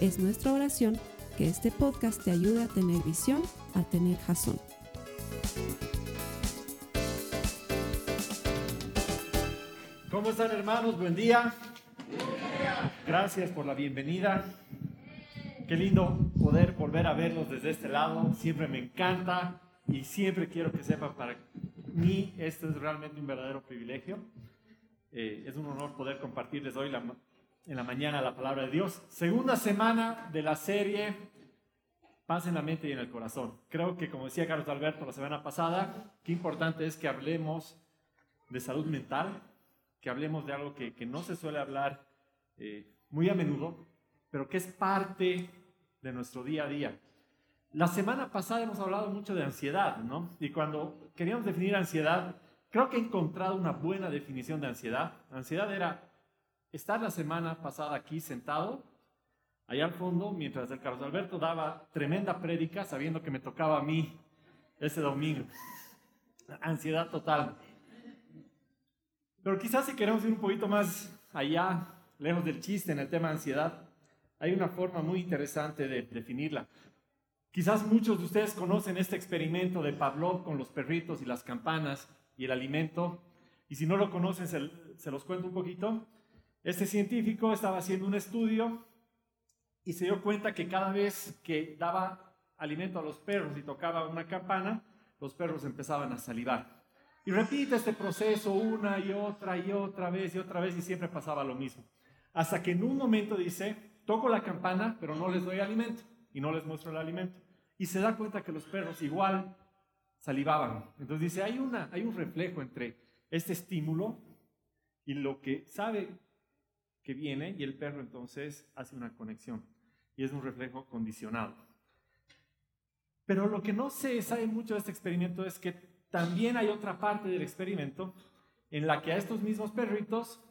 Es nuestra oración que este podcast te ayude a tener visión, a tener jazón. ¿Cómo están hermanos? Buen día. Gracias por la bienvenida. Qué lindo poder volver a verlos desde este lado. Siempre me encanta y siempre quiero que sepan para mí esto es realmente un verdadero privilegio. Eh, es un honor poder compartirles hoy en la mañana la palabra de Dios. Segunda semana de la serie Paz en la mente y en el corazón. Creo que como decía Carlos Alberto la semana pasada, qué importante es que hablemos de salud mental, que hablemos de algo que, que no se suele hablar eh, muy a menudo, pero que es parte de nuestro día a día. La semana pasada hemos hablado mucho de ansiedad, ¿no? Y cuando queríamos definir ansiedad, creo que he encontrado una buena definición de ansiedad. Ansiedad era estar la semana pasada aquí sentado, allá al fondo, mientras el Carlos Alberto daba tremenda prédica, sabiendo que me tocaba a mí ese domingo. Ansiedad total. Pero quizás si queremos ir un poquito más allá, lejos del chiste en el tema de ansiedad, hay una forma muy interesante de definirla. Quizás muchos de ustedes conocen este experimento de Pavlov con los perritos y las campanas y el alimento. Y si no lo conocen, se, se los cuento un poquito. Este científico estaba haciendo un estudio y se dio cuenta que cada vez que daba alimento a los perros y tocaba una campana, los perros empezaban a salivar. Y repite este proceso una y otra y otra vez y otra vez y siempre pasaba lo mismo. Hasta que en un momento dice, toco la campana, pero no les doy alimento y no les muestro el alimento. Y se da cuenta que los perros igual salivaban. Entonces dice, hay, una, hay un reflejo entre este estímulo y lo que sabe que viene y el perro entonces hace una conexión y es un reflejo condicionado. Pero lo que no se sabe mucho de este experimento es que también hay otra parte del experimento en la que a estos mismos perritos,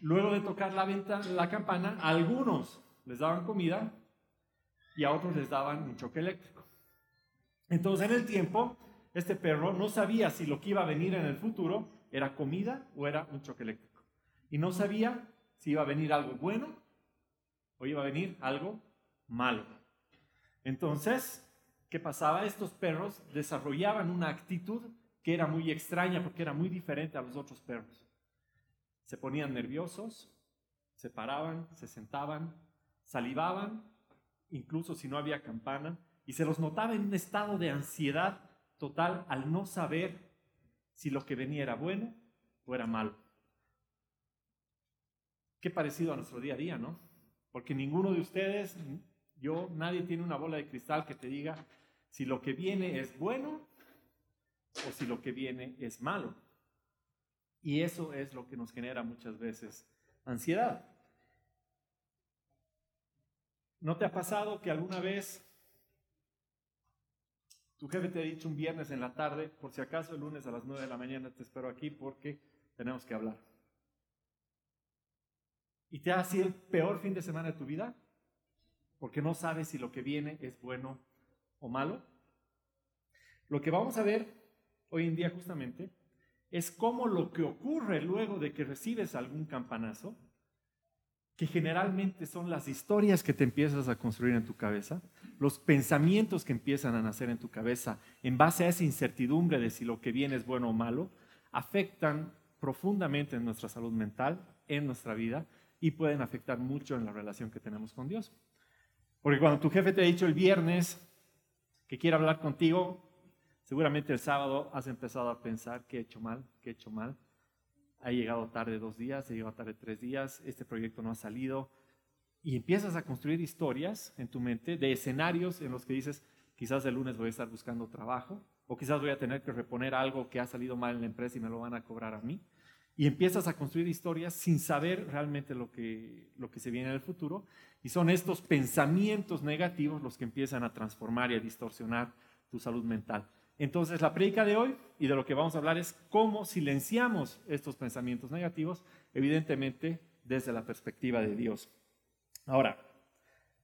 luego de tocar la, venta, la campana, algunos les daban comida y a otros les daban un choque eléctrico. Entonces en el tiempo, este perro no sabía si lo que iba a venir en el futuro era comida o era un choque eléctrico. Y no sabía si iba a venir algo bueno o iba a venir algo malo. Entonces, ¿qué pasaba? Estos perros desarrollaban una actitud que era muy extraña porque era muy diferente a los otros perros. Se ponían nerviosos, se paraban, se sentaban, salivaban, incluso si no había campana, y se los notaba en un estado de ansiedad total al no saber si lo que venía era bueno o era malo. Qué parecido a nuestro día a día, ¿no? Porque ninguno de ustedes, yo, nadie tiene una bola de cristal que te diga si lo que viene es bueno o si lo que viene es malo. Y eso es lo que nos genera muchas veces ansiedad. ¿No te ha pasado que alguna vez tu jefe te ha dicho un viernes en la tarde, por si acaso el lunes a las 9 de la mañana te espero aquí porque tenemos que hablar? Y te ha sido el peor fin de semana de tu vida porque no sabes si lo que viene es bueno o malo. Lo que vamos a ver hoy en día justamente es cómo lo que ocurre luego de que recibes algún campanazo, que generalmente son las historias que te empiezas a construir en tu cabeza, los pensamientos que empiezan a nacer en tu cabeza en base a esa incertidumbre de si lo que viene es bueno o malo, afectan profundamente en nuestra salud mental, en nuestra vida y pueden afectar mucho en la relación que tenemos con Dios. Porque cuando tu jefe te ha dicho el viernes que quiere hablar contigo, seguramente el sábado has empezado a pensar que he hecho mal, que he hecho mal. Ha llegado tarde dos días, ha llegado tarde tres días, este proyecto no ha salido. Y empiezas a construir historias en tu mente de escenarios en los que dices, quizás el lunes voy a estar buscando trabajo, o quizás voy a tener que reponer algo que ha salido mal en la empresa y me lo van a cobrar a mí. Y empiezas a construir historias sin saber realmente lo que, lo que se viene en el futuro. Y son estos pensamientos negativos los que empiezan a transformar y a distorsionar tu salud mental. Entonces, la predica de hoy y de lo que vamos a hablar es cómo silenciamos estos pensamientos negativos, evidentemente desde la perspectiva de Dios. Ahora,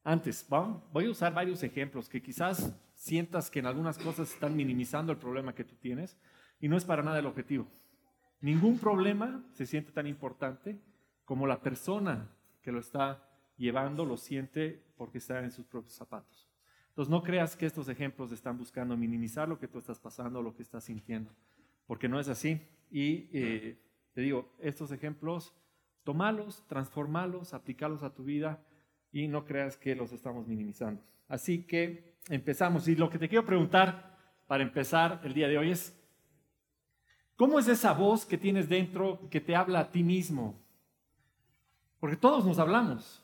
antes, voy a usar varios ejemplos que quizás sientas que en algunas cosas están minimizando el problema que tú tienes y no es para nada el objetivo. Ningún problema se siente tan importante como la persona que lo está llevando lo siente porque está en sus propios zapatos. Entonces no creas que estos ejemplos están buscando minimizar lo que tú estás pasando, lo que estás sintiendo, porque no es así. Y eh, te digo, estos ejemplos, tomalos, transformalos, aplicarlos a tu vida y no creas que los estamos minimizando. Así que empezamos. Y lo que te quiero preguntar para empezar el día de hoy es, ¿cómo es esa voz que tienes dentro que te habla a ti mismo? Porque todos nos hablamos.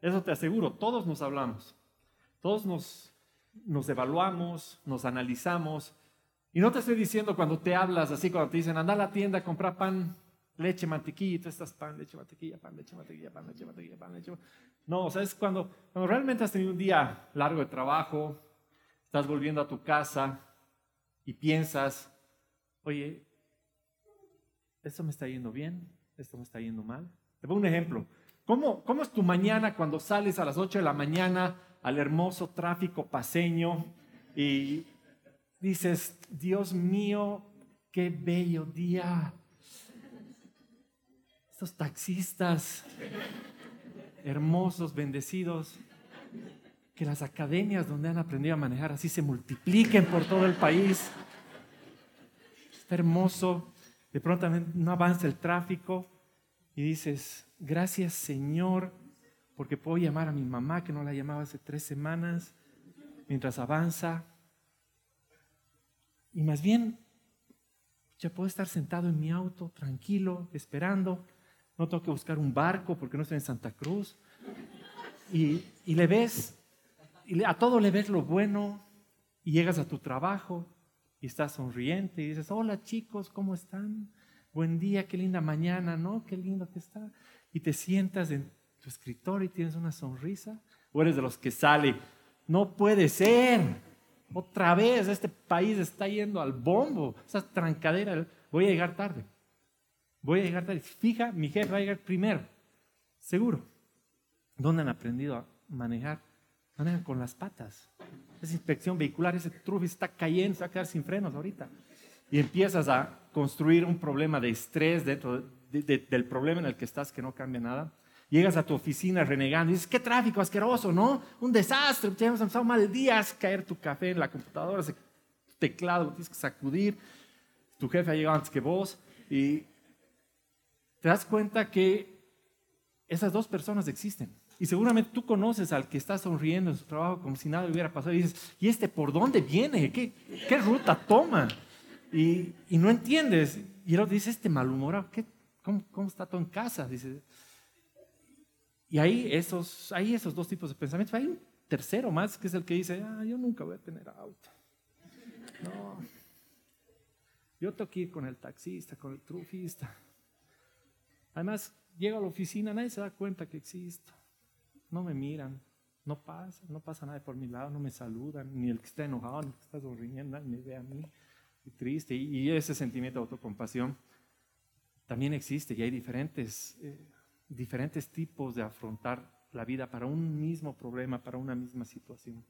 Eso te aseguro, todos nos hablamos. Todos nos, nos evaluamos, nos analizamos. Y no te estoy diciendo cuando te hablas así, cuando te dicen, anda a la tienda a comprar pan, leche, mantequilla, y tú estás pan, leche, mantequilla, pan, leche, mantequilla, pan, leche, mantequilla, pan, leche. No, o sea, es cuando, cuando realmente has tenido un día largo de trabajo, estás volviendo a tu casa y piensas, oye, esto me está yendo bien, esto me está yendo mal. Te pongo un ejemplo. ¿Cómo, ¿Cómo es tu mañana cuando sales a las 8 de la mañana al hermoso tráfico paseño y dices, Dios mío, qué bello día? Estos taxistas hermosos, bendecidos, que las academias donde han aprendido a manejar así se multipliquen por todo el país. Está hermoso. De pronto no avanza el tráfico y dices, gracias Señor, porque puedo llamar a mi mamá que no la llamaba hace tres semanas, mientras avanza. Y más bien, ya puedo estar sentado en mi auto, tranquilo, esperando no tengo que buscar un barco porque no estoy en Santa Cruz. Y, le ves, y a todo le ves lo bueno, y llegas a tu trabajo y estás sonriente y dices, hola chicos, ¿cómo están? Buen día, qué linda mañana, ¿no? Qué lindo que está. Y te sientas en tu escritorio y tienes una sonrisa. O eres de los que sale, no puede ser. Otra vez, este país está yendo al bombo. Esa trancadera, voy a llegar tarde. Voy a llegar tarde. Fija, mi jefe va a llegar primero. Seguro. ¿Dónde han aprendido a manejar? Con las patas. Esa inspección vehicular, ese trufi está cayendo, se va a quedar sin frenos ahorita. Y empiezas a construir un problema de estrés dentro del problema en el que estás que no cambia nada. Llegas a tu oficina renegando y dices, qué tráfico asqueroso, ¿no? Un desastre, ya hemos empezado mal día, caer tu café en la computadora, ese teclado, tienes que sacudir. Tu jefe ha llegado antes que vos y te das cuenta que esas dos personas existen. Y seguramente tú conoces al que está sonriendo en su trabajo como si nada hubiera pasado y dices, ¿y este por dónde viene? ¿Qué, qué ruta toma? Y, y, no entiendes. Y el otro dice, este malhumorado, ¿qué, cómo, cómo, está todo en casa? Dice, y ahí esos, hay esos dos tipos de pensamientos. Hay un tercero más que es el que dice, ah, yo nunca voy a tener auto. No. Yo tengo que ir con el taxista, con el trufista. Además, llego a la oficina, nadie se da cuenta que existo. No me miran, no pasa, no pasa nada por mi lado, no me saludan, ni el que está enojado, ni el que está sonriendo, me ve a mí. Y triste. Y, ese sentimiento de autocompasión también existe y hay diferentes, eh, diferentes tipos de afrontar la vida para un mismo problema, para una misma situación.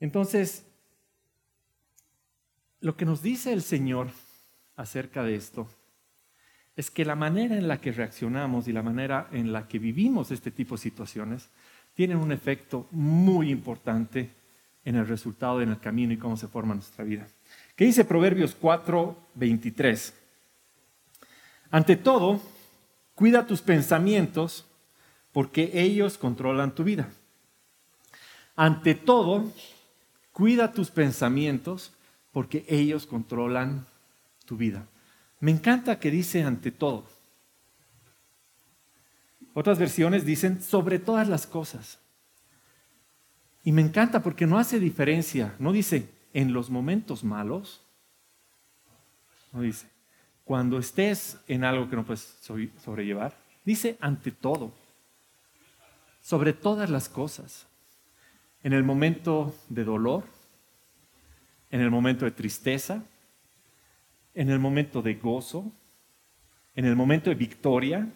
Entonces, lo que nos dice el Señor acerca de esto es que la manera en la que reaccionamos y la manera en la que vivimos este tipo de situaciones tienen un efecto muy importante en el resultado, en el camino y cómo se forma nuestra vida. ¿Qué dice Proverbios 4, 23? Ante todo, cuida tus pensamientos porque ellos controlan tu vida. Ante todo, cuida tus pensamientos porque ellos controlan tu vida. Me encanta que dice ante todo. Otras versiones dicen sobre todas las cosas. Y me encanta porque no hace diferencia, no dice en los momentos malos, no dice, cuando estés en algo que no puedes sobrellevar, dice ante todo, sobre todas las cosas, en el momento de dolor, en el momento de tristeza, en el momento de gozo, en el momento de victoria,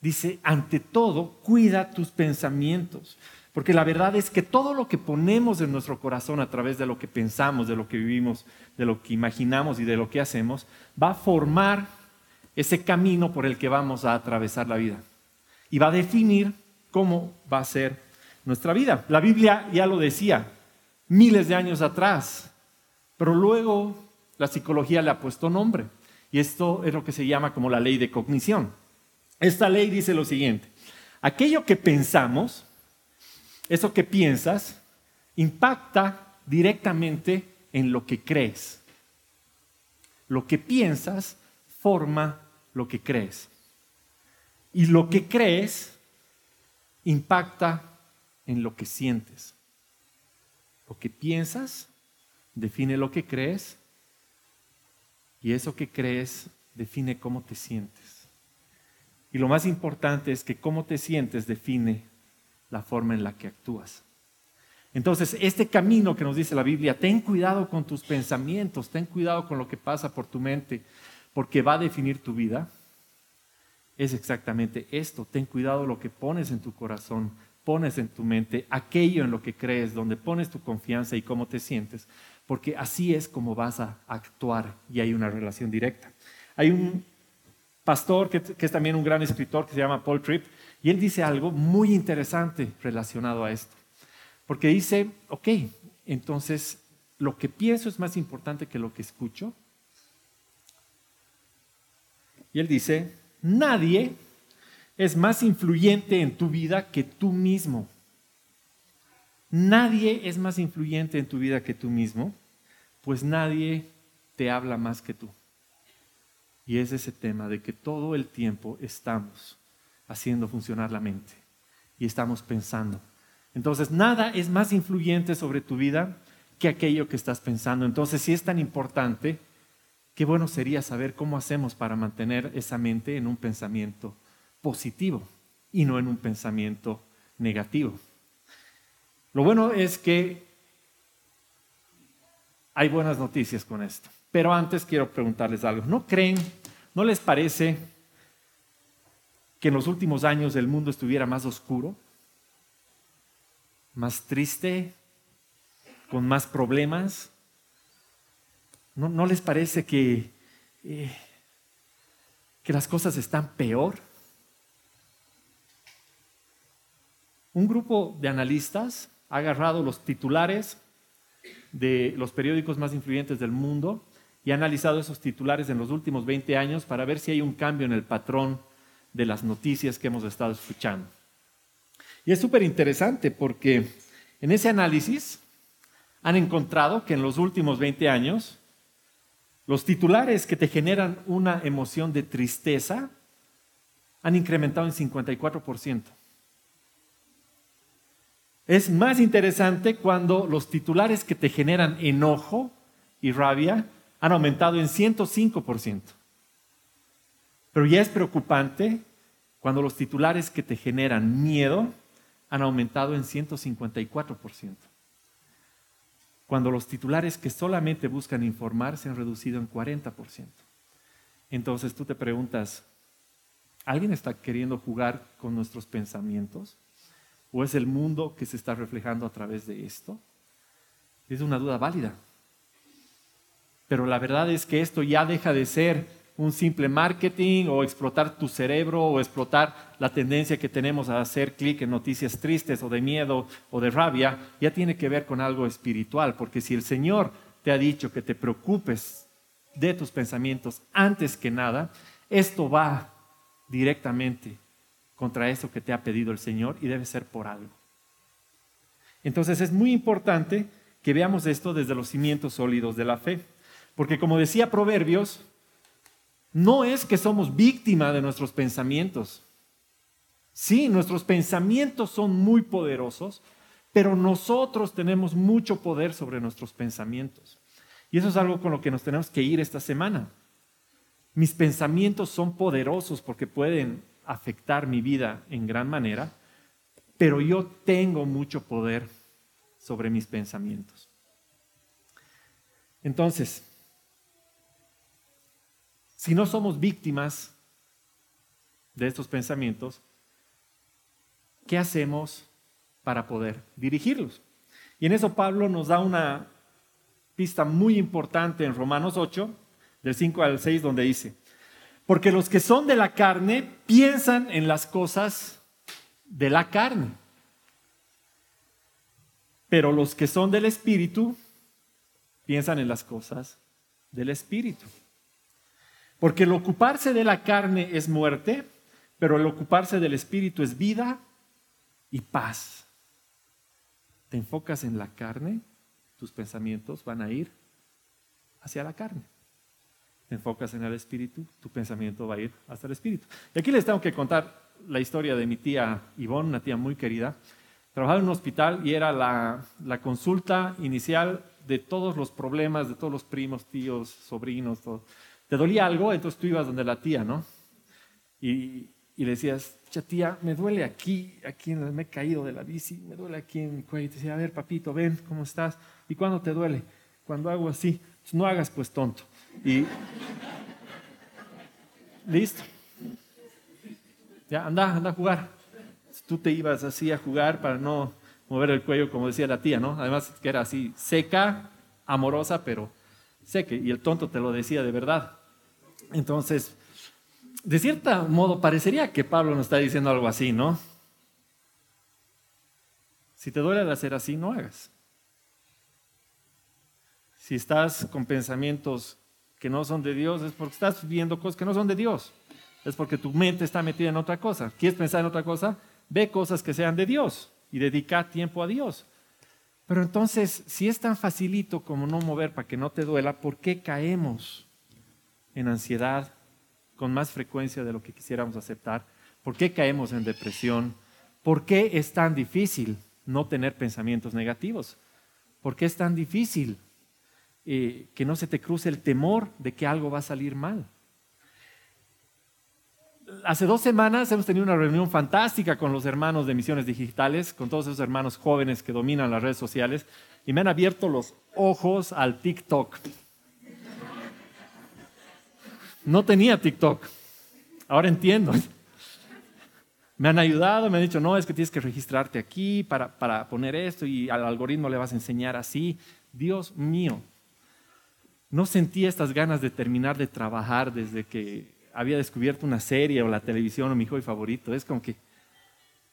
dice, ante todo, cuida tus pensamientos. Porque la verdad es que todo lo que ponemos en nuestro corazón a través de lo que pensamos, de lo que vivimos, de lo que imaginamos y de lo que hacemos, va a formar ese camino por el que vamos a atravesar la vida. Y va a definir cómo va a ser nuestra vida. La Biblia ya lo decía miles de años atrás, pero luego la psicología le ha puesto nombre. Y esto es lo que se llama como la ley de cognición. Esta ley dice lo siguiente, aquello que pensamos, eso que piensas impacta directamente en lo que crees. Lo que piensas forma lo que crees. Y lo que crees impacta en lo que sientes. Lo que piensas define lo que crees y eso que crees define cómo te sientes. Y lo más importante es que cómo te sientes define la forma en la que actúas. Entonces, este camino que nos dice la Biblia, ten cuidado con tus pensamientos, ten cuidado con lo que pasa por tu mente, porque va a definir tu vida, es exactamente esto. Ten cuidado lo que pones en tu corazón, pones en tu mente, aquello en lo que crees, donde pones tu confianza y cómo te sientes, porque así es como vas a actuar y hay una relación directa. Hay un pastor que, es también un gran escritor que se llama Paul Tripp, y él dice algo muy interesante relacionado a esto. Porque dice, ok, entonces lo que pienso es más importante que lo que escucho. Y él dice, nadie es más influyente en tu vida que tú mismo. Nadie es más influyente en tu vida que tú mismo, pues nadie te habla más que tú. Y es ese tema de que todo el tiempo estamos haciendo funcionar la mente y estamos pensando. Entonces, nada es más influyente sobre tu vida que aquello que estás pensando. Entonces, si es tan importante, qué bueno sería saber cómo hacemos para mantener esa mente en un pensamiento positivo y no en un pensamiento negativo. Lo bueno es que hay buenas noticias con esto. Pero antes quiero preguntarles algo. ¿No creen, no les parece que en los últimos años el mundo estuviera más oscuro, más triste, con más problemas? ¿No, les parece que, eh, que las cosas están peor? Un grupo de analistas ha agarrado los titulares de los periódicos más influyentes del mundo y ha analizado esos titulares en los últimos 20 años para ver si hay un cambio en el patrón de las noticias que hemos estado escuchando. Y es súper interesante porque en ese análisis han encontrado que en los últimos 20 años los titulares que te generan una emoción de tristeza han incrementado en 54%. Es más interesante cuando los titulares que te generan enojo y rabia han aumentado en 105%. Pero ya es preocupante cuando los titulares que te generan miedo han aumentado en 154%. Cuando los titulares que solamente buscan informar se han reducido en 40%. Entonces tú te preguntas, ¿alguien está queriendo jugar con nuestros pensamientos? ¿O es el mundo que se está reflejando a través de esto? Es una duda válida. Pero la verdad es que esto ya deja de ser un simple marketing o explotar tu cerebro o explotar la tendencia que tenemos a hacer clic en noticias tristes o de miedo o de rabia, ya tiene que ver con algo espiritual, porque si el Señor te ha dicho que te preocupes de tus pensamientos antes que nada, esto va directamente contra eso que te ha pedido el Señor y debe ser por algo. Entonces es muy importante que veamos esto desde los cimientos sólidos de la fe, porque como decía Proverbios, no es que somos víctima de nuestros pensamientos. Sí, nuestros pensamientos son muy poderosos, pero nosotros tenemos mucho poder sobre nuestros pensamientos. Y eso es algo con lo que nos tenemos que ir esta semana. mis pensamientos son poderosos porque pueden afectar mi vida en gran manera, pero yo tengo mucho poder sobre mis pensamientos. Entonces, si no somos víctimas de estos pensamientos, ¿qué hacemos para poder dirigirlos? Y en eso Pablo nos da una pista muy importante en Romanos 8, del 5 al 6, donde dice, porque los que son de la carne piensan en las cosas de la carne, pero los que son del Espíritu piensan en las cosas del Espíritu. Porque el ocuparse de la carne es muerte, pero el ocuparse del Espíritu es vida y paz. Te enfocas en la carne, tus pensamientos van a ir hacia la carne. Te enfocas en el espíritu, tu pensamiento va a ir hasta el espíritu. Y aquí les tengo que contar la historia de mi tía Ivonne, una tía muy querida. Trabajaba en un hospital y era la, consulta inicial de todos los problemas, de todos los primos, tíos, sobrinos, todo. Te dolía algo, entonces tú ibas donde la tía, ¿no? Y, y le decías, tía, me duele aquí, aquí en me he caído de la bici, me duele aquí en mi cuello. Y te decía, a ver, papito, ven, ¿cómo estás? ¿Y cuándo te duele? Cuando hago así, pues no hagas pues tonto. Y listo. Ya, anda, anda a jugar. Tú te ibas así a jugar para no mover el cuello, como decía la tía, ¿no? Además que era así, seca, amorosa, pero seca. Y el tonto te lo decía de verdad. Entonces, de cierto modo, parecería que Pablo nos está diciendo algo así, ¿no? Si te duele el hacer así, no hagas. Si estás con pensamientos que no son de Dios, es porque estás viviendo cosas que no son de Dios. Es porque tu mente está metida en otra cosa. ¿Quieres pensar en otra cosa? Ve cosas que sean de Dios y dedica tiempo a Dios. Pero entonces, si es tan facilito como no mover para que no te duela, ¿por qué caemos en ansiedad, con más frecuencia de lo que quisiéramos aceptar? ¿Por qué caemos en depresión? ¿Por qué es tan difícil no tener pensamientos negativos? ¿Por qué es tan difícil eh, que no se te cruce el temor de que algo va a salir mal? Hace dos semanas hemos tenido una reunión fantástica con los hermanos de Misiones Digitales, con todos esos hermanos jóvenes que dominan las redes sociales, y me han abierto los ojos al TikTok. No tenía TikTok. Ahora entiendo. Me han ayudado, me han dicho, no, es que tienes que registrarte aquí para, para poner esto y al algoritmo le vas a enseñar así. Dios mío, no sentí estas ganas de terminar de trabajar desde que había descubierto una serie o la televisión o mi hobby favorito. Es como que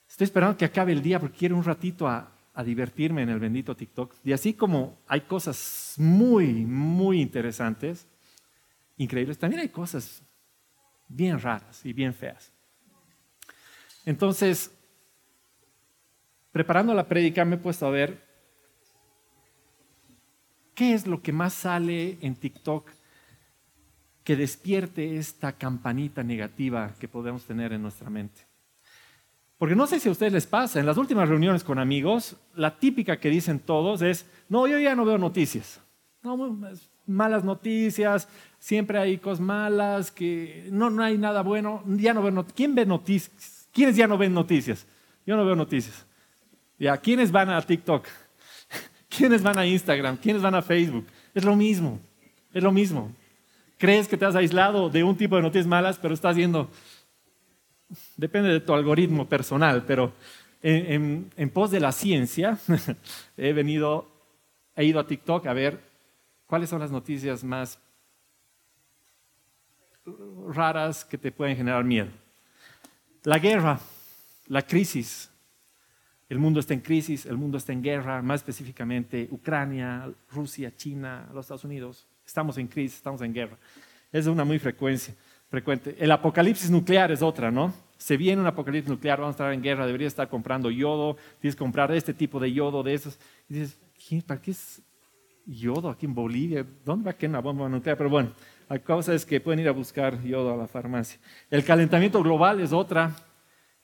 estoy esperando que acabe el día porque quiero un ratito a, a divertirme en el bendito TikTok. Y así como hay cosas muy, muy interesantes, increíbles, también hay cosas bien raras y bien feas. Entonces, preparando la prédica me he puesto a ver qué es lo que más sale en TikTok que despierte esta campanita negativa que podemos tener en nuestra mente. Porque no sé si a ustedes les pasa, en las últimas reuniones con amigos, la típica que dicen todos es, no, yo ya no veo noticias. No, malas noticias, siempre hay cosas malas, que no, no hay nada bueno, ya no veo ¿Quién ve noticias? ¿Quiénes ya no ven noticias? Yo no veo noticias. Ya, ¿quiénes van a TikTok? ¿Quiénes van a Instagram? ¿Quiénes van a Facebook? Es lo mismo, es lo mismo. Crees que te has aislado de un tipo de noticias malas, pero estás viendo, depende de tu algoritmo personal, pero en, en pos de la ciencia, he venido, he ido a TikTok a ver ¿Cuáles son las noticias más raras que te pueden generar miedo? La guerra, la crisis. El mundo está en crisis, el mundo está en guerra, más específicamente Ucrania, Rusia, China, los Estados Unidos. Estamos en crisis, estamos en guerra. Es una muy frecuencia, frecuente. El apocalipsis nuclear es otra, ¿no? Se viene un apocalipsis nuclear, vamos a estar en guerra, deberías estar comprando yodo, tienes que comprar este tipo de yodo, de esos. Y dices, ¿para qué es yodo aquí en Bolivia. ¿Dónde va a quedar una bomba nuclear? Pero bueno, la cosa es que pueden ir a buscar yodo a la farmacia. El calentamiento global es otra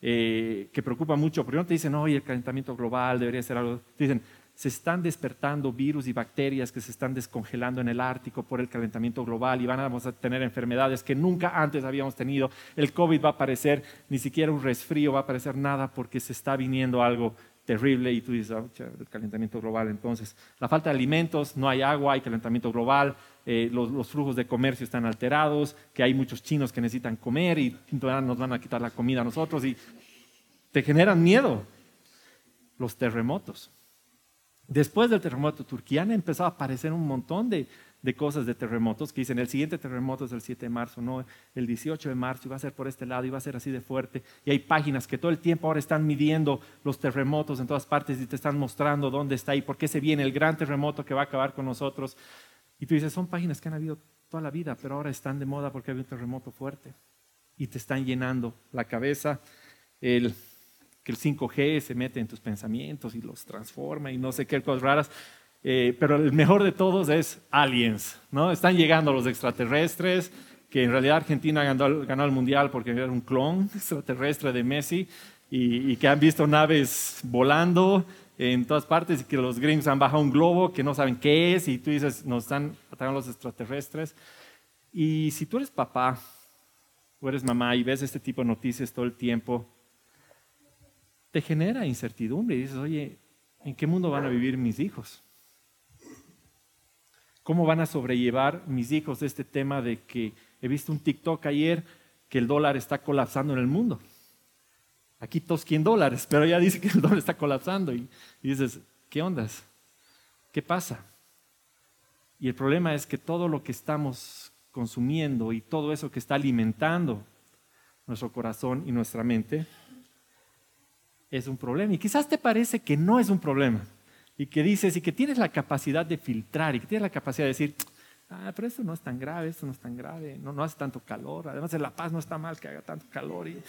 eh, que preocupa mucho, porque no te dicen, el calentamiento global debería ser algo. Te dicen, se están despertando virus y bacterias que se están descongelando en el Ártico por el calentamiento global y vamos a tener enfermedades que nunca antes habíamos tenido. El COVID va a parecer ni siquiera un resfrío, va a parecer nada porque se está viniendo algo terrible y tú dices, oh, el calentamiento global. Entonces, la falta de alimentos, no hay agua, hay calentamiento global, eh, los, flujos de comercio están alterados, que hay muchos chinos que necesitan comer y nos van a quitar la comida a nosotros y te generan miedo. Los terremotos. Después del terremoto de Turquía empezado a aparecer un montón de, cosas de terremotos que dicen el siguiente terremoto es el 7 de marzo, no el 18 de marzo, y va a ser por este lado, y va a ser así de fuerte. Y hay páginas que todo el tiempo ahora están midiendo los terremotos en todas partes y te están mostrando dónde está y por qué se viene el gran terremoto que va a acabar con nosotros. Y tú dices, son páginas que han habido toda la vida, pero ahora están de moda porque hay un terremoto fuerte. Y te están llenando la cabeza. El que el 5G se mete en tus pensamientos y los transforma y no sé qué cosas raras. Eh, pero el mejor de todos es aliens, ¿no? Están llegando los extraterrestres, que en realidad Argentina ganó, ganó el mundial porque era un clon extraterrestre de Messi y, que han visto naves volando en todas partes y que los gringos han bajado un globo que no saben qué es y tú dices, nos están atacando los extraterrestres. Y si tú eres papá o eres mamá y ves este tipo de noticias todo el tiempo, te genera incertidumbre y dices, oye, ¿en qué mundo van a vivir mis hijos? ¿Cómo van a sobrellevar mis hijos este tema de que he visto un TikTok ayer que el dólar está colapsando en el mundo? Aquí todos 100 dólares, pero ya dice que el dólar está colapsando y, y dices, ¿qué ondas? ¿Qué pasa? Y el problema es que todo lo que estamos consumiendo y todo eso que está alimentando nuestro corazón y nuestra mente es un problema. Y quizás te parece que no es un problema. Y que dices, y que tienes la capacidad de filtrar, y que tienes la capacidad de decir, ah, pero esto no es tan grave, esto no es tan grave, no, no hace tanto calor. Además, en La Paz no está mal que haga tanto calor y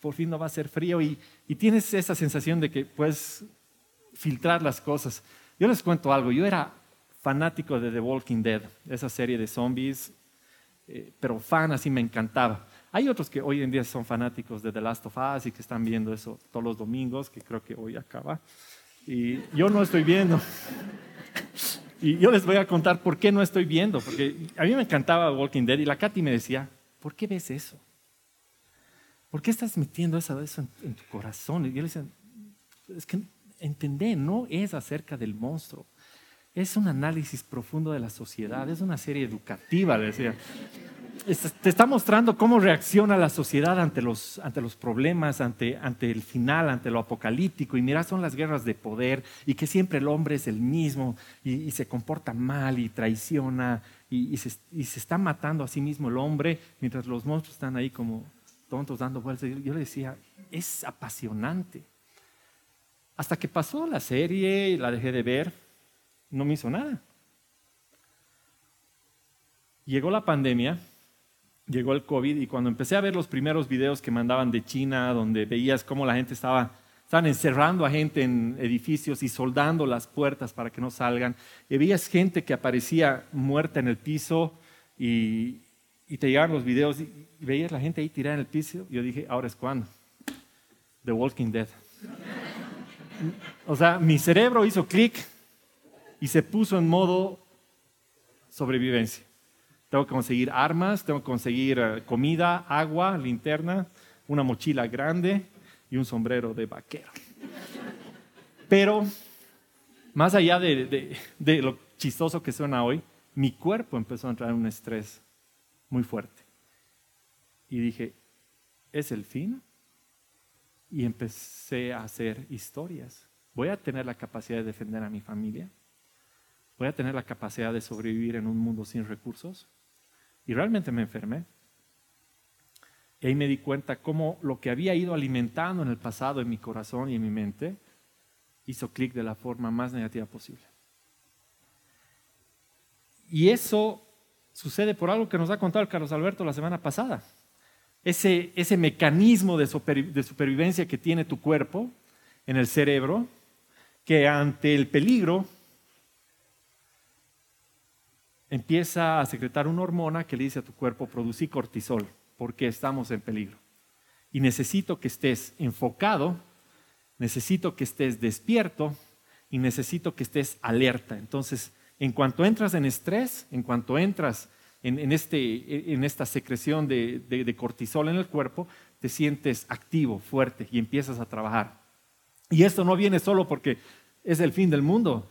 por fin no va a ser frío. Y, y tienes esa sensación de que puedes filtrar las cosas. Yo les cuento algo, yo era fanático de The Walking Dead, esa serie de zombies, eh, pero fan así me encantaba. Hay otros que hoy en día son fanáticos de The Last of Us y que están viendo eso todos los domingos, que creo que hoy acaba. Y yo no estoy viendo. Y yo les voy a contar por qué no estoy viendo, porque a mí me encantaba Walking Dead y la Katy me decía, ¿por qué ves eso? ¿Por qué estás metiendo eso, en, tu corazón? Y yo le decía, es que entender, no es acerca del monstruo, es un análisis profundo de la sociedad, es una serie educativa, le decía te está mostrando cómo reacciona la sociedad ante los, ante los problemas, ante, ante el final, ante lo apocalíptico. Y mira, son las guerras de poder y que siempre el hombre es el mismo y, se comporta mal y traiciona y, se, y, se, está matando a sí mismo el hombre mientras los monstruos están ahí como tontos dando vueltas. Yo le decía, es apasionante. Hasta que pasó la serie, la dejé de ver, no me hizo nada. Llegó la pandemia llegó el COVID y cuando empecé a ver los primeros videos que mandaban de China, donde veías cómo la gente estaba, estaban encerrando a gente en edificios y soldando las puertas para que no salgan, y veías gente que aparecía muerta en el piso y, te llegaban los videos y, veías la gente ahí tirada en el piso, yo dije, ahora es cuando. The Walking Dead. O sea, mi cerebro hizo clic y se puso en modo sobrevivencia. Tengo que conseguir armas, tengo que conseguir eh, comida, agua, linterna, una mochila grande y un sombrero de vaquero. Pero, más allá de, lo chistoso que suena hoy, mi cuerpo empezó a entrar en un estrés muy fuerte. Y dije, ¿es el fin? Y empecé a hacer historias. ¿Voy a tener la capacidad de defender a mi familia? ¿Voy a tener la capacidad de sobrevivir en un mundo sin recursos? Y realmente me enfermé. Y ahí me di cuenta cómo lo que había ido alimentando en el pasado en mi corazón y en mi mente hizo clic de la forma más negativa posible. Y eso sucede por algo que nos ha contado Carlos Alberto la semana pasada. Ese, ese mecanismo de, de supervivencia que tiene tu cuerpo en el cerebro, que ante el peligro empieza a secretar una hormona que le dice a tu cuerpo, producí cortisol, porque estamos en peligro. Y necesito que estés enfocado, necesito que estés despierto y necesito que estés alerta. Entonces, en cuanto entras en estrés, en cuanto entras en, este, esta secreción de, cortisol en el cuerpo, te sientes activo, fuerte y empiezas a trabajar. Y esto no viene solo porque es el fin del mundo.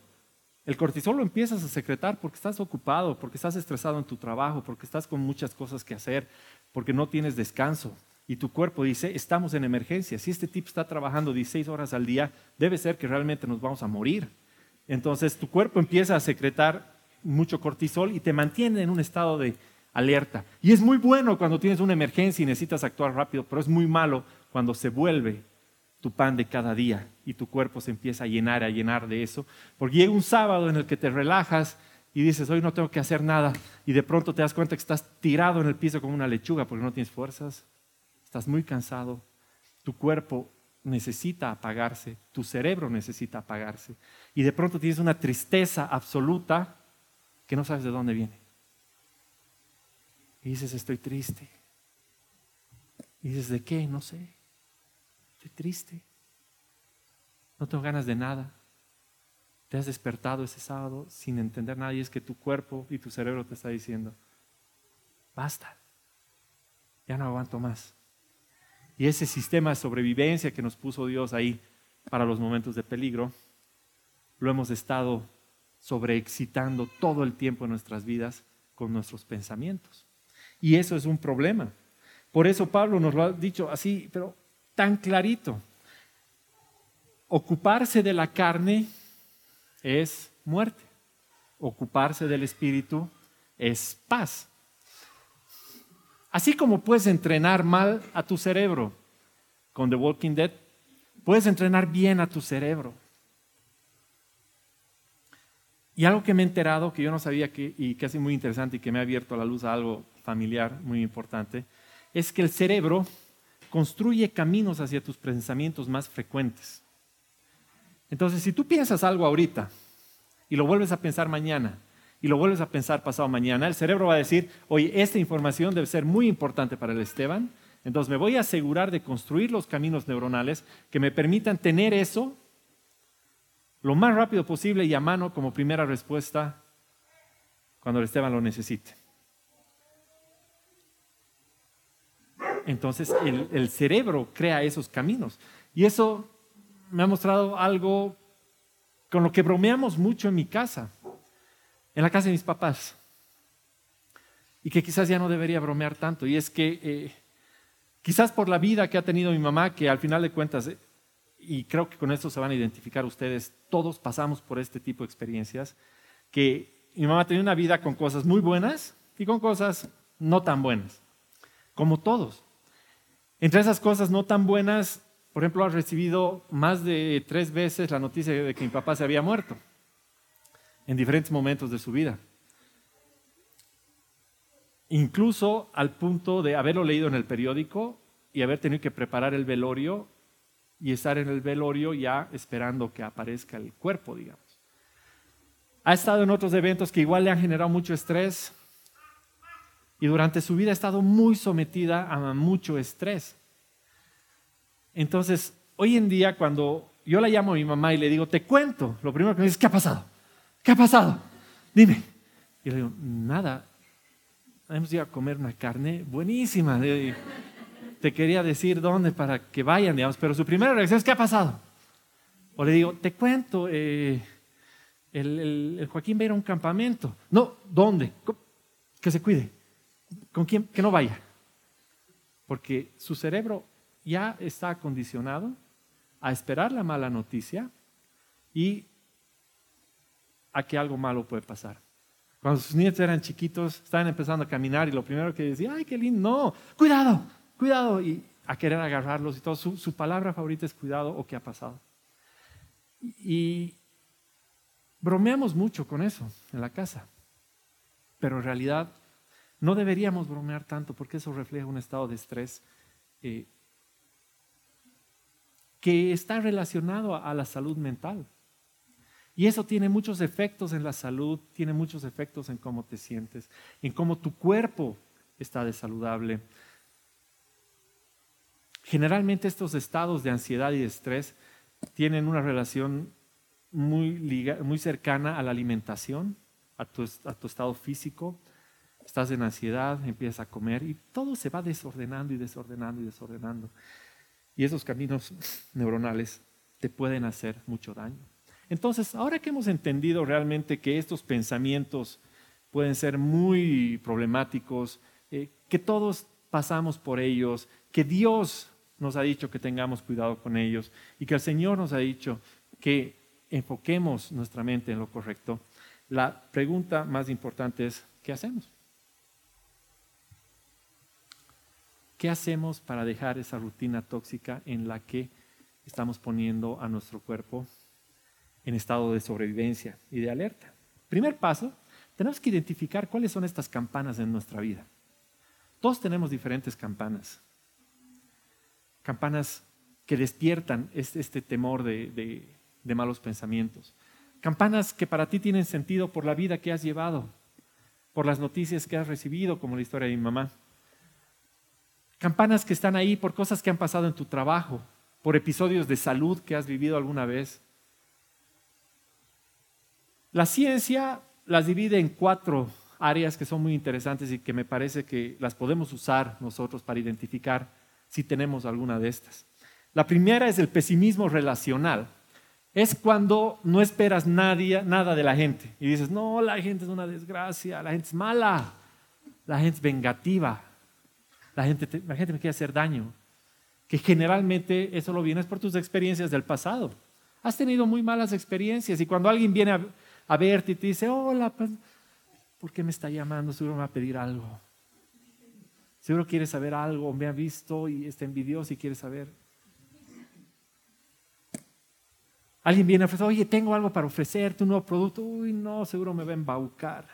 El cortisol lo empiezas a secretar porque estás ocupado, porque estás estresado en tu trabajo, porque estás con muchas cosas que hacer, porque no tienes descanso. Y tu cuerpo dice, estamos en emergencia. Si este tipo está trabajando 16 horas al día, debe ser que realmente nos vamos a morir. Entonces tu cuerpo empieza a secretar mucho cortisol y te mantiene en un estado de alerta. Y es muy bueno cuando tienes una emergencia y necesitas actuar rápido, pero es muy malo cuando se vuelve tu pan de cada día y tu cuerpo se empieza a llenar, a llenar de eso. Porque llega un sábado en el que te relajas y dices, hoy no tengo que hacer nada, y de pronto te das cuenta que estás tirado en el piso como una lechuga porque no tienes fuerzas, estás muy cansado, tu cuerpo necesita apagarse, tu cerebro necesita apagarse, y de pronto tienes una tristeza absoluta que no sabes de dónde viene. Y dices, estoy triste. Y dices, ¿de qué? No sé. Estoy triste. No tengo ganas de nada. Te has despertado ese sábado sin entender nada y es que tu cuerpo y tu cerebro te está diciendo, basta, ya no aguanto más. Y ese sistema de sobrevivencia que nos puso Dios ahí para los momentos de peligro, lo hemos estado sobreexcitando todo el tiempo en nuestras vidas con nuestros pensamientos. Y eso es un problema. Por eso Pablo nos lo ha dicho así, pero tan clarito. Ocuparse de la carne es muerte. Ocuparse del espíritu es paz. Así como puedes entrenar mal a tu cerebro con The Walking Dead, puedes entrenar bien a tu cerebro. Y algo que me he enterado, que yo no sabía que, y que es muy interesante y que me ha abierto a la luz a algo familiar muy importante, es que el cerebro construye caminos hacia tus pensamientos más frecuentes. Entonces, si tú piensas algo ahorita y lo vuelves a pensar mañana y lo vuelves a pensar pasado mañana, el cerebro va a decir, oye, esta información debe ser muy importante para el Esteban, entonces me voy a asegurar de construir los caminos neuronales que me permitan tener eso lo más rápido posible y a mano como primera respuesta cuando el Esteban lo necesite. Entonces el, cerebro crea esos caminos. Y eso me ha mostrado algo con lo que bromeamos mucho en mi casa, en la casa de mis papás. Y que quizás ya no debería bromear tanto. Y es que eh, quizás por la vida que ha tenido mi mamá, que al final de cuentas y creo que con esto se van a identificar ustedes, todos pasamos por este tipo de experiencias, que mi mamá tenía una vida con cosas muy buenas y con cosas no tan buenas, como todos. Entre esas cosas no tan buenas, por ejemplo, ha recibido más de tres veces la noticia de que mi papá se había muerto en diferentes momentos de su vida. Incluso al punto de haberlo leído en el periódico y haber tenido que preparar el velorio y estar en el velorio ya esperando que aparezca el cuerpo, digamos. Ha estado en otros eventos que igual le han generado mucho estrés y durante su vida ha estado muy sometida a mucho estrés. Entonces, hoy en día cuando yo la llamo a mi mamá y le digo, te cuento, lo primero que me dice, ¿qué ha pasado? ¿Qué ha pasado? Dime. Y le digo, nada, hemos ido a comer una carne buenísima te quería decir dónde para que vayan, digamos, pero su primera reacción es, ¿qué ha pasado? O le digo, te cuento, eh, el, Joaquín va a ir a un campamento. No, ¿dónde? Que se cuide. ¿Con quién? Que no vaya. Porque su cerebro ya está acondicionado a esperar la mala noticia y a que algo malo puede pasar. Cuando sus nietos eran chiquitos, estaban empezando a caminar y lo primero que decía, ay, qué lindo, no, cuidado, cuidado, y a querer agarrarlos y todo. Su, palabra favorita es cuidado o qué ha pasado. Y bromeamos mucho con eso en la casa, pero en realidad no deberíamos bromear tanto porque eso refleja un estado de estrés eh, que está relacionado a la salud mental. Y eso tiene muchos efectos en la salud, tiene muchos efectos en cómo te sientes, en cómo tu cuerpo está de saludable. Generalmente estos estados de ansiedad y estrés tienen una relación muy, cercana a la alimentación, a tu estado físico. Estás en ansiedad, empiezas a comer y todo se va desordenando y desordenando y desordenando. Y esos caminos neuronales te pueden hacer mucho daño. Entonces, ahora que hemos entendido realmente que estos pensamientos pueden ser muy problemáticos, eh, que todos pasamos por ellos, que Dios nos ha dicho que tengamos cuidado con ellos y que el Señor nos ha dicho que enfoquemos nuestra mente en lo correcto, la pregunta más importante es, ¿qué hacemos? ¿Qué hacemos para dejar esa rutina tóxica en la que estamos poniendo a nuestro cuerpo en estado de sobrevivencia y de alerta? Primer paso, tenemos que identificar cuáles son estas campanas en nuestra vida. Todos tenemos diferentes campanas. Campanas que despiertan este, temor de, de malos pensamientos. Campanas que para ti tienen sentido por la vida que has llevado, por las noticias que has recibido, como la historia de mi mamá. Campanas que están ahí por cosas que han pasado en tu trabajo, por episodios de salud que has vivido alguna vez. La ciencia las divide en cuatro áreas que son muy interesantes y que me parece que las podemos usar nosotros para identificar si tenemos alguna de estas. La primera es el pesimismo relacional. Es cuando no esperas nada de la gente y dices, no, la gente es una desgracia, la gente es mala, la gente es vengativa, la gente, la gente me quiere hacer daño. Que generalmente eso lo vienes por tus experiencias del pasado. Has tenido muy malas experiencias y cuando alguien viene a, verte y te dice, hola, pues, ¿por qué me está llamando? Seguro me va a pedir algo. Seguro quiere saber algo, me ha visto y está envidioso y quiere saber. Alguien viene a ofrecer, oye, tengo algo para ofrecerte, un nuevo producto. Uy, no, seguro me va a embaucar.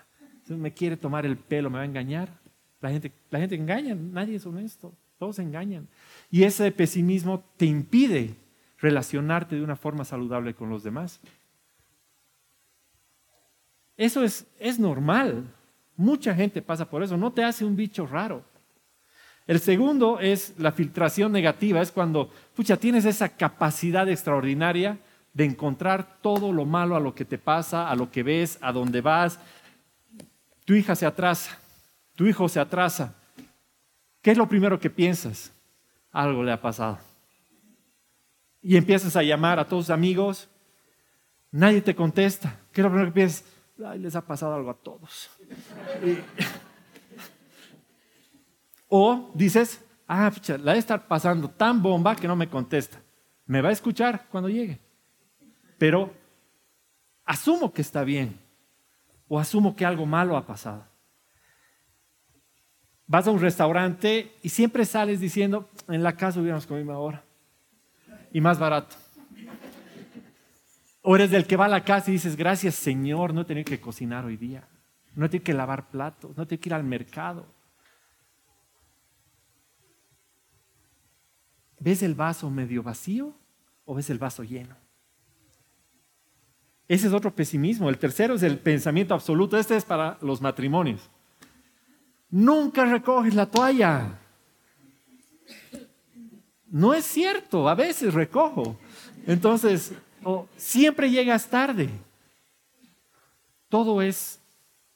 Me quiere tomar el pelo, me va a engañar. La gente, la gente engaña, nadie es honesto, todos engañan. Y ese pesimismo te impide relacionarte de una forma saludable con los demás. Eso es, es normal. Mucha gente pasa por eso. No te hace un bicho raro. El segundo es la filtración negativa. Es cuando, pucha, tienes esa capacidad extraordinaria de encontrar todo lo malo a lo que te pasa, a lo que ves, a dónde vas. Tu hija se atrasa, tu hijo se atrasa. ¿Qué es lo primero que piensas? Algo le ha pasado. Y empiezas a llamar a todos tus amigos, nadie te contesta. ¿Qué es lo primero que piensas? les ha pasado algo a todos. o dices, ah, la de estar pasando tan bomba que no me contesta. Me va a escuchar cuando llegue. Pero asumo que está bien. O asumo que algo malo ha pasado. Vas a un restaurante y siempre sales diciendo, en la casa hubiéramos comido ahora. Y más barato. O eres del que va a la casa y dices, gracias Señor, no he que cocinar hoy día, no he que lavar platos, no he que ir al mercado. ¿Ves el vaso medio vacío o ves el vaso lleno? Ese es otro pesimismo. El tercero es el pensamiento absoluto. Este es para los matrimonios. Nunca recoges la toalla. No es cierto, a veces recojo. Entonces, siempre llegas tarde. Todo es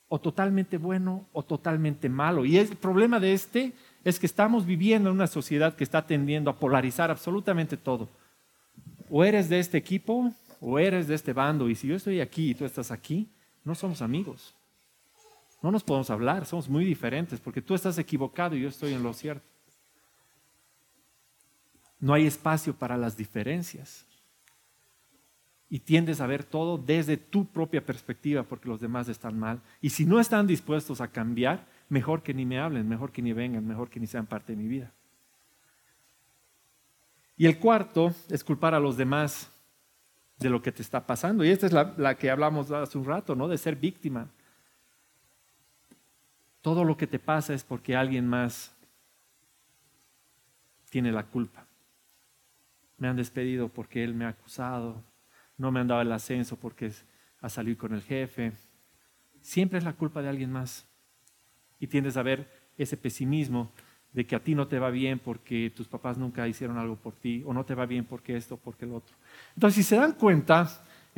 o totalmente bueno o totalmente malo. Y el problema de este es que estamos viviendo en una sociedad que está tendiendo a polarizar absolutamente todo. O eres de este equipo o eres de este bando. Y si yo estoy aquí y tú estás aquí, no somos amigos. No nos podemos hablar, somos muy diferentes porque tú estás equivocado y yo estoy en lo cierto. No hay espacio para las diferencias y tiendes a ver todo desde tu propia perspectiva porque los demás están mal. Y si no están dispuestos a cambiar, mejor que ni me hablen, mejor que ni vengan, mejor que ni sean parte de mi vida. Y el cuarto es culpar a los demás de lo que te está pasando. Y esta es la, que hablamos hace un rato, ¿no? De ser víctima. Todo lo que te pasa es porque alguien más tiene la culpa. Me han despedido porque él me ha acusado, no me han dado el ascenso porque ha salido con el jefe. Siempre es la culpa de alguien más. Y tiendes a ver ese pesimismo de que a ti no te va bien porque tus papás nunca hicieron algo por ti, o no te va bien porque esto, porque el otro. Entonces, si se dan cuenta,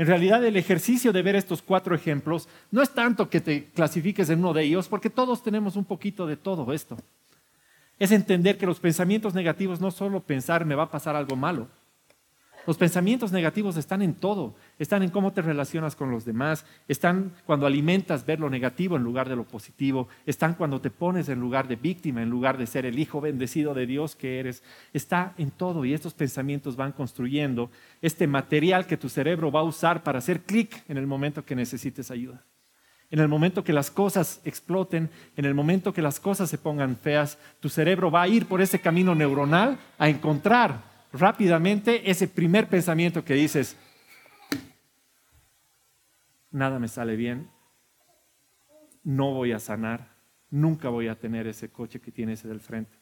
En realidad el ejercicio de ver estos cuatro ejemplos no es tanto que te clasifiques en uno de ellos, porque todos tenemos un poquito de todo esto. Es entender que los pensamientos negativos no solo pensar me va a pasar algo malo, los pensamientos negativos están en todo, están en cómo te relacionas con los demás, están cuando alimentas ver lo negativo en lugar de lo positivo, están cuando te pones en lugar de víctima, en lugar de ser el hijo bendecido de Dios que eres, está en todo y estos pensamientos van construyendo este material que tu cerebro va a usar para hacer clic en el momento que necesites ayuda. En el momento que las cosas exploten, en el momento que las cosas se pongan feas, tu cerebro va a ir por ese camino neuronal a encontrar rápidamente ese primer pensamiento que dices, nada me sale bien, no voy a sanar, nunca voy a tener ese coche que tiene ese del frente.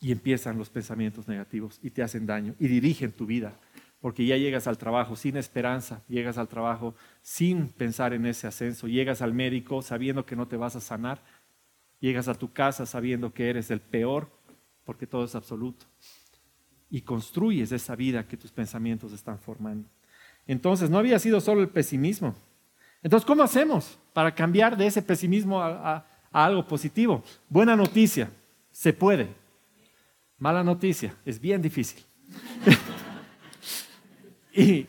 Y empiezan los pensamientos negativos y te hacen daño y dirigen tu vida, porque ya llegas al trabajo sin esperanza, llegas al trabajo sin pensar en ese ascenso, llegas al médico sabiendo que no te vas a sanar, llegas a tu casa sabiendo que eres el peor porque todo es absoluto. Y construyes esa vida que tus pensamientos están formando. Entonces, no había sido solo el pesimismo. Entonces, ¿cómo hacemos para cambiar de ese pesimismo a, algo positivo? Buena noticia, se puede. Mala noticia, es bien difícil. y,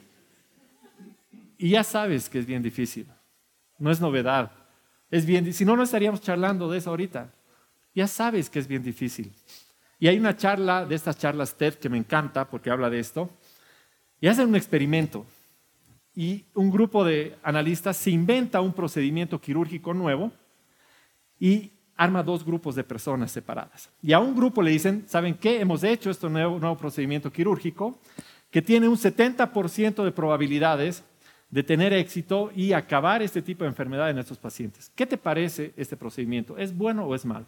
y ya sabes que es bien difícil. No es novedad. Es bien, si no, no estaríamos charlando de eso ahorita. Ya sabes que es bien difícil. Y hay una charla de estas charlas TED que me encanta porque habla de esto. Y hacen un experimento. Y un grupo de analistas se inventa un procedimiento quirúrgico nuevo y arma dos grupos de personas separadas. Y a un grupo le dicen, ¿saben qué? Hemos hecho este nuevo, procedimiento quirúrgico que tiene un 70% de probabilidades de tener éxito y acabar este tipo de enfermedad en estos pacientes. ¿Qué te parece este procedimiento? ¿Es bueno o es malo?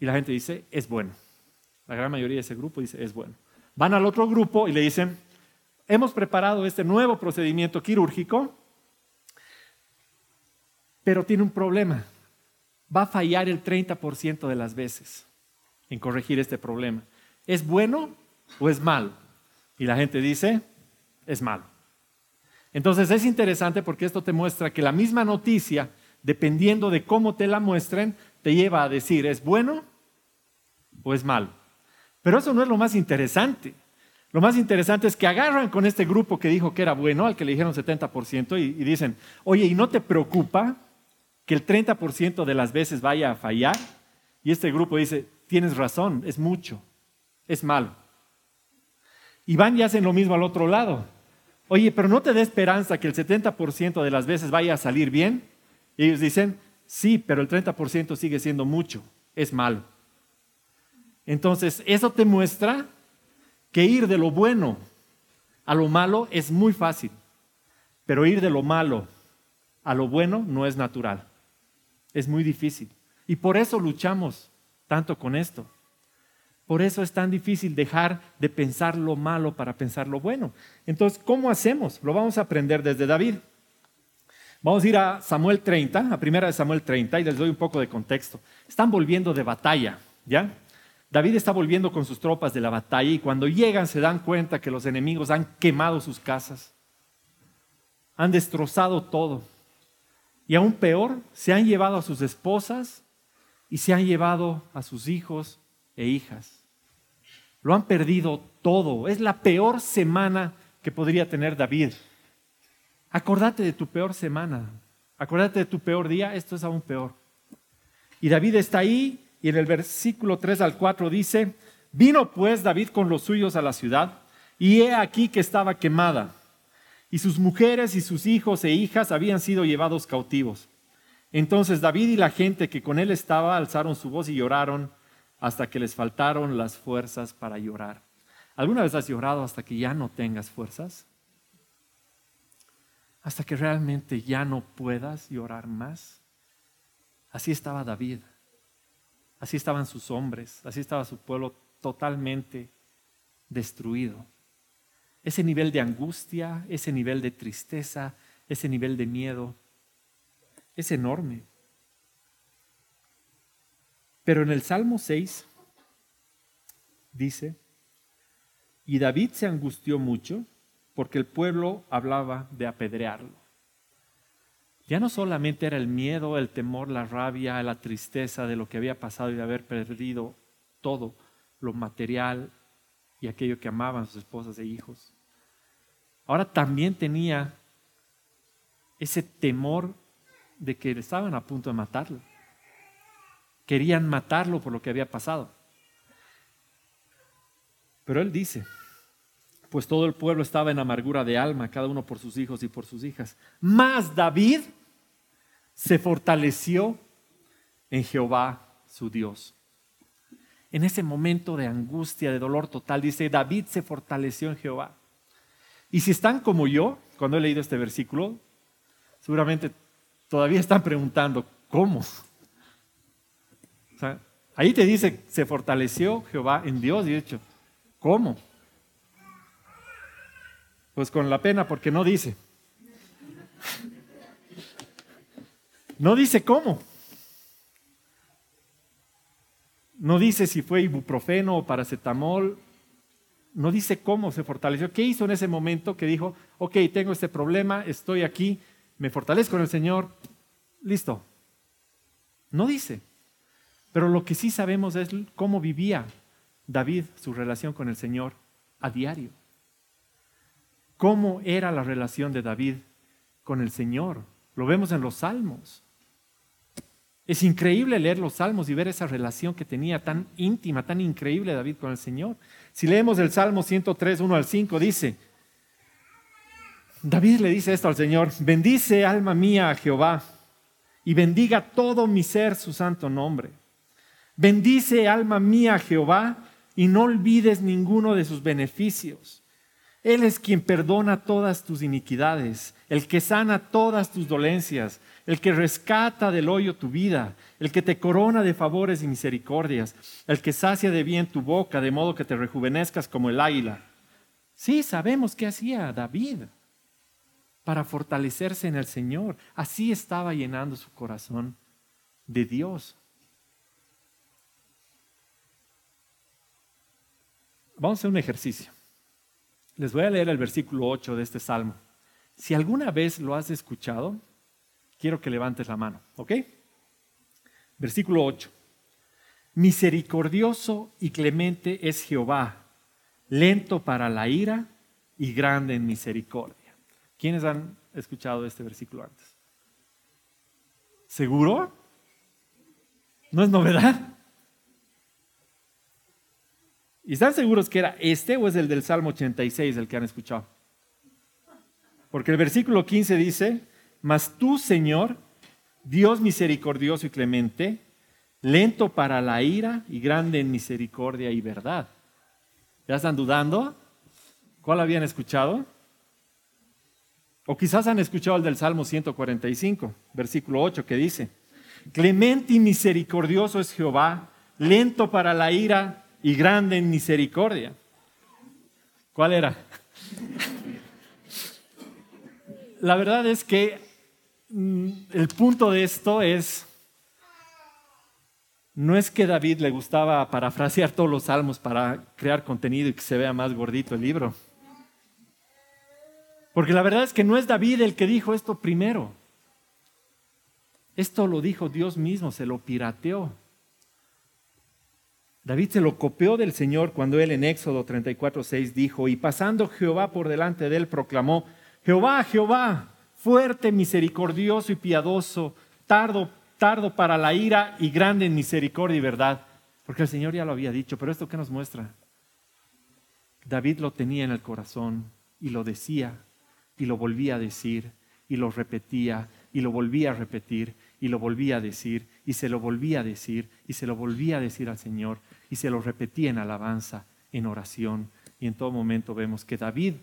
Y la gente dice, es bueno. La gran mayoría de ese grupo dice, es bueno. Van al otro grupo y le dicen, hemos preparado este nuevo procedimiento quirúrgico, pero tiene un problema. Va a fallar el 30% de las veces en corregir este problema. ¿Es bueno o es malo? Y la gente dice, es malo. Entonces es interesante porque esto te muestra que la misma noticia, dependiendo de cómo te la muestren, te lleva a decir, ¿es bueno o es malo? Pero eso no es lo más interesante. Lo más interesante es que agarran con este grupo que dijo que era bueno, al que le dijeron 70%, y, dicen, oye, ¿y no te preocupa que el 30% de las veces vaya a fallar? Y este grupo dice, tienes razón, es mucho, es malo. Y van y hacen lo mismo al otro lado. Oye, pero no te dé esperanza que el 70% de las veces vaya a salir bien. Y ellos dicen, sí, pero el 30% sigue siendo mucho, es malo. Entonces, eso te muestra que ir de lo bueno a lo malo es muy fácil, pero ir de lo malo a lo bueno no es natural. Es muy difícil. Y por eso luchamos tanto con esto. Por eso es tan difícil dejar de pensar lo malo para pensar lo bueno. Entonces, ¿cómo hacemos? Lo vamos a aprender desde David. Vamos a ir a Samuel 30, a primera de Samuel 30, y les doy un poco de contexto. Están volviendo de batalla, ¿ya? David está volviendo con sus tropas de la batalla y cuando llegan se dan cuenta que los enemigos han quemado sus casas, han destrozado todo. Y aún peor, se han llevado a sus esposas y se han llevado a sus hijos e hijas. Lo han perdido todo. Es la peor semana que podría tener David. Acordate de tu peor semana. Acordate de tu peor día. Esto es aún peor. Y David está ahí y en el versículo 3 al 4 dice, vino pues David con los suyos a la ciudad, y he aquí que estaba quemada, y sus mujeres y sus hijos e hijas habían sido llevados cautivos. Entonces David y la gente que con él estaba alzaron su voz y lloraron hasta que les faltaron las fuerzas para llorar. ¿Alguna vez has llorado hasta que ya no tengas fuerzas? Hasta que realmente ya no puedas llorar más. Así estaba David. Así estaban sus hombres, así estaba su pueblo totalmente destruido. Ese nivel de angustia, ese nivel de tristeza, ese nivel de miedo, es enorme. Pero en el Salmo 6 dice, y David se angustió mucho porque el pueblo hablaba de apedrearlo. Ya no solamente era el miedo, el temor, la rabia, la tristeza de lo que había pasado y de haber perdido todo, lo material y aquello que amaban sus esposas e hijos. Ahora también tenía ese temor de que estaban a punto de matarlo. Querían matarlo por lo que había pasado. Pero él dice, pues todo el pueblo estaba en amargura de alma, cada uno por sus hijos y por sus hijas. Mas David se fortaleció en Jehová su Dios. En ese momento de angustia, de dolor total, dice, David se fortaleció en Jehová. Y si están como yo, cuando he leído este versículo, seguramente todavía están preguntando, ¿cómo? ahí te dice, se fortaleció Jehová en Dios, y de hecho, ¿cómo? Pues con la pena, porque no dice. No dice cómo. No dice si fue ibuprofeno o paracetamol. No dice cómo se fortaleció. ¿Qué hizo en ese momento que dijo, ok, tengo este problema, estoy aquí, me fortalezco en el Señor, listo? No dice. Pero lo que sí sabemos es cómo vivía David su relación con el Señor a diario. ¿Cómo era la relación de David con el Señor? Lo vemos en los salmos. Es increíble leer los salmos y ver esa relación que tenía tan íntima, tan increíble David con el Señor. Si leemos el Salmo 103, 1 al 5, dice, David le dice esto al Señor, bendice alma mía a Jehová y bendiga todo mi ser su santo nombre. Bendice alma mía a Jehová y no olvides ninguno de sus beneficios. Él es quien perdona todas tus iniquidades, el que sana todas tus dolencias, el que rescata del hoyo tu vida, el que te corona de favores y misericordias, el que sacia de bien tu boca, de modo que te rejuvenezcas como el águila. Sí, sabemos qué hacía David para fortalecerse en el Señor. Así estaba llenando su corazón de Dios. Vamos a hacer un ejercicio. Les voy a leer el versículo 8 de este salmo. Si alguna vez lo has escuchado, quiero que levantes la mano, ¿ok? Versículo 8. Misericordioso y clemente es Jehová, lento para la ira y grande en misericordia. ¿Quiénes han escuchado este versículo antes? ¿Seguro? ¿No es novedad? ¿Y están seguros que era este o es el del Salmo 86 el que han escuchado? Porque el versículo 15 dice, mas tú, Señor, Dios misericordioso y clemente, lento para la ira y grande en misericordia y verdad. ¿Ya están dudando? ¿Cuál habían escuchado? O quizás han escuchado el del Salmo 145, versículo 8, que dice, Clemente y misericordioso es Jehová, lento para la ira y grande en misericordia. ¿Cuál era? La verdad es que mm, el punto de esto es, no es que David le gustaba parafrasear todos los salmos para crear contenido y que se vea más gordito el libro. Porque la verdad es que no es David el que dijo esto primero. Esto lo dijo Dios mismo, se lo pirateó. David se lo copió del Señor cuando él en Éxodo 34:6 dijo, y pasando Jehová por delante de él proclamó, Jehová, Jehová, fuerte, misericordioso y piadoso, tardo, tardo para la ira y grande en misericordia y verdad. Porque el Señor ya lo había dicho, pero esto qué nos muestra? David lo tenía en el corazón y lo decía y lo volvía a decir y lo repetía y lo volvía a repetir y lo volvía a decir y se lo volvía a decir y se lo volvía a decir al Señor y se lo repetía en alabanza, en oración. Y en todo momento vemos que David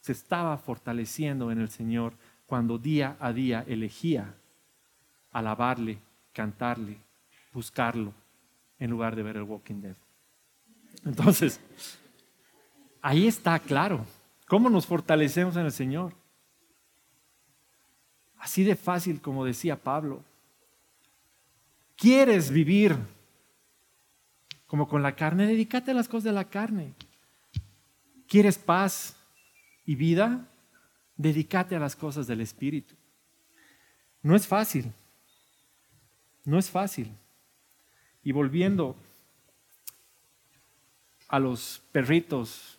se estaba fortaleciendo en el Señor cuando día a día elegía alabarle, cantarle, buscarlo, en lugar de ver el Walking Dead. Entonces, ahí está claro cómo nos fortalecemos en el Señor. Así de fácil como decía Pablo. ¿Quieres vivir como con la carne, dedícate a las cosas de la carne. ¿Quieres paz? y vida, dedícate a las cosas del Espíritu. No es fácil, no es fácil. Y volviendo a los perritos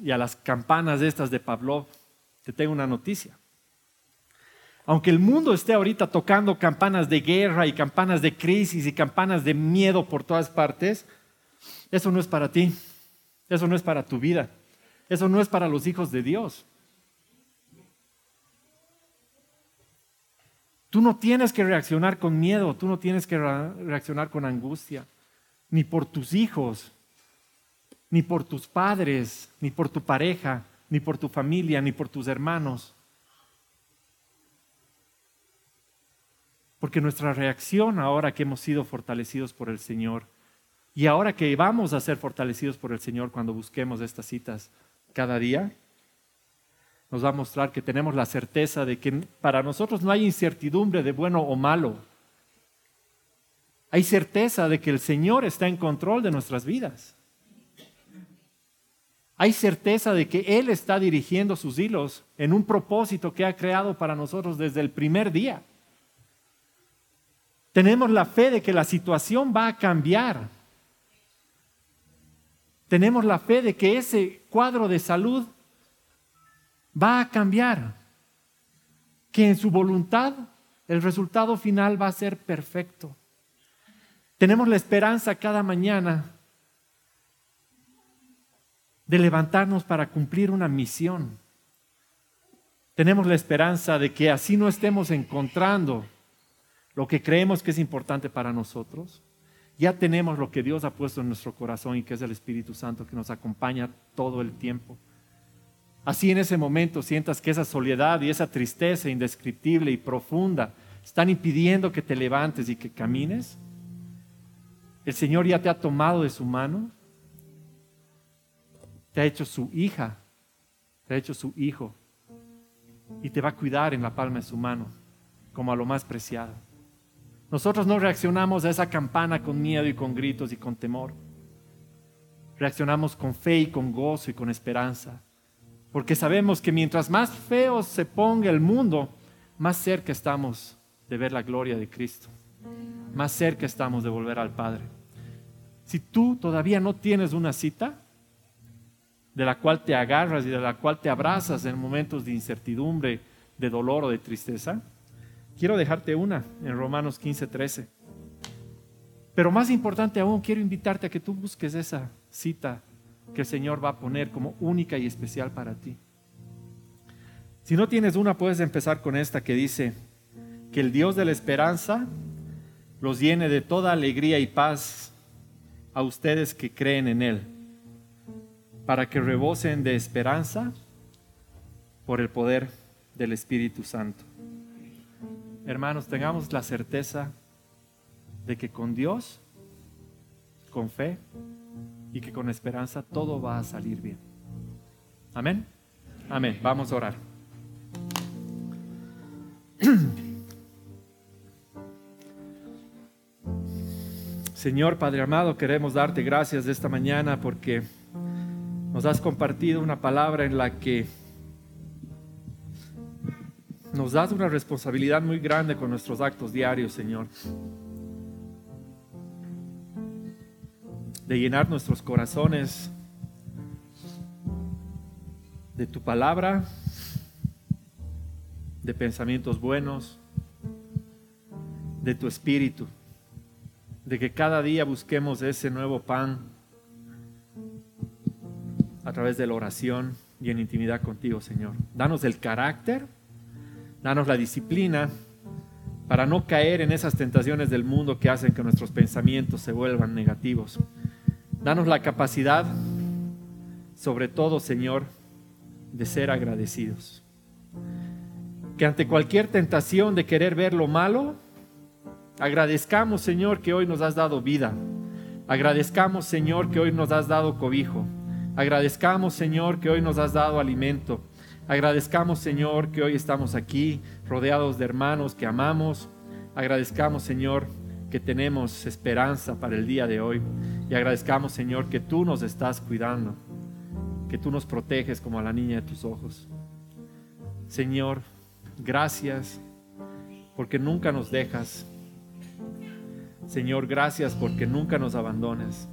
y a las campanas estas de Pavlov, te tengo una noticia. Aunque el mundo esté ahorita tocando campanas de guerra y campanas de crisis y campanas de miedo por todas partes, eso no es para ti, eso no es para tu vida, eso no es para los hijos de Dios. Tú no tienes que reaccionar con miedo, tú no tienes que reaccionar con angustia, ni por tus hijos, ni por tus padres, ni por tu pareja, ni por tu familia, ni por tus hermanos. Porque nuestra reacción ahora que hemos sido fortalecidos por el Señor y ahora que vamos a ser fortalecidos por el Señor cuando busquemos estas citas cada día, nos va a mostrar que tenemos la certeza de que para nosotros no hay incertidumbre de bueno o malo. Hay certeza de que el Señor está en control de nuestras vidas. Hay certeza de que Él está dirigiendo sus hilos en un propósito que ha creado para nosotros desde el primer día. Tenemos la fe de que la situación va a cambiar. Tenemos la fe de que ese cuadro de salud va a cambiar. Que en su voluntad el resultado final va a ser perfecto. Tenemos la esperanza cada mañana de levantarnos para cumplir una misión. Tenemos la esperanza de que así no estemos encontrando lo que creemos que es importante para nosotros, ya tenemos lo que Dios ha puesto en nuestro corazón y que es el Espíritu Santo que nos acompaña todo el tiempo. Así en ese momento sientas que esa soledad y esa tristeza indescriptible y profunda están impidiendo que te levantes y que camines. El Señor ya te ha tomado de su mano, te ha hecho su hija, te ha hecho su hijo y te va a cuidar en la palma de su mano como a lo más preciado. Nosotros no reaccionamos a esa campana con miedo y con gritos y con temor. Reaccionamos con fe y con gozo y con esperanza. Porque sabemos que mientras más feo se ponga el mundo, más cerca estamos de ver la gloria de Cristo. Más cerca estamos de volver al Padre. Si tú todavía no tienes una cita de la cual te agarras y de la cual te abrazas en momentos de incertidumbre, de dolor o de tristeza, Quiero dejarte una en Romanos 15, 13. Pero más importante aún, quiero invitarte a que tú busques esa cita que el Señor va a poner como única y especial para ti. Si no tienes una, puedes empezar con esta que dice, que el Dios de la esperanza los llene de toda alegría y paz a ustedes que creen en Él, para que rebosen de esperanza por el poder del Espíritu Santo. Hermanos, tengamos la certeza de que con Dios, con fe y que con esperanza todo va a salir bien. Amén. Amén. Vamos a orar. Señor Padre amado, queremos darte gracias de esta mañana porque nos has compartido una palabra en la que nos das una responsabilidad muy grande con nuestros actos diarios, Señor. De llenar nuestros corazones de tu palabra, de pensamientos buenos, de tu espíritu, de que cada día busquemos ese nuevo pan a través de la oración y en intimidad contigo, Señor. Danos el carácter Danos la disciplina para no caer en esas tentaciones del mundo que hacen que nuestros pensamientos se vuelvan negativos. Danos la capacidad, sobre todo, Señor, de ser agradecidos. Que ante cualquier tentación de querer ver lo malo, agradezcamos, Señor, que hoy nos has dado vida. Agradezcamos, Señor, que hoy nos has dado cobijo. Agradezcamos, Señor, que hoy nos has dado alimento. Agradezcamos, Señor, que hoy estamos aquí rodeados de hermanos que amamos. Agradezcamos, Señor, que tenemos esperanza para el día de hoy. Y agradezcamos, Señor, que tú nos estás cuidando. que tú nos proteges como a la niña de tus ojos. Señor, gracias porque nunca nos dejas. Señor, gracias porque nunca nos abandones.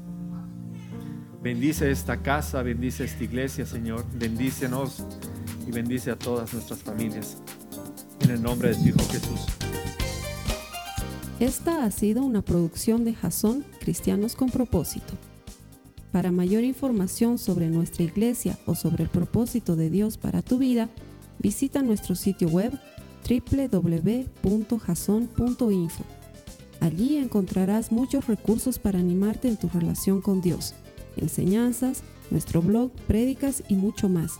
Bendice esta casa, bendice esta iglesia, Señor. Bendícenos y bendice a todas nuestras familias. En el nombre de tu Hijo Jesús. Esta ha sido una producción de Jason Cristianos con Propósito. Para mayor información sobre nuestra iglesia o sobre el propósito de Dios para tu vida, visita nuestro sitio web www.jason.info. Allí encontrarás muchos recursos para animarte en tu relación con Dios, enseñanzas, nuestro blog, prédicas y mucho más.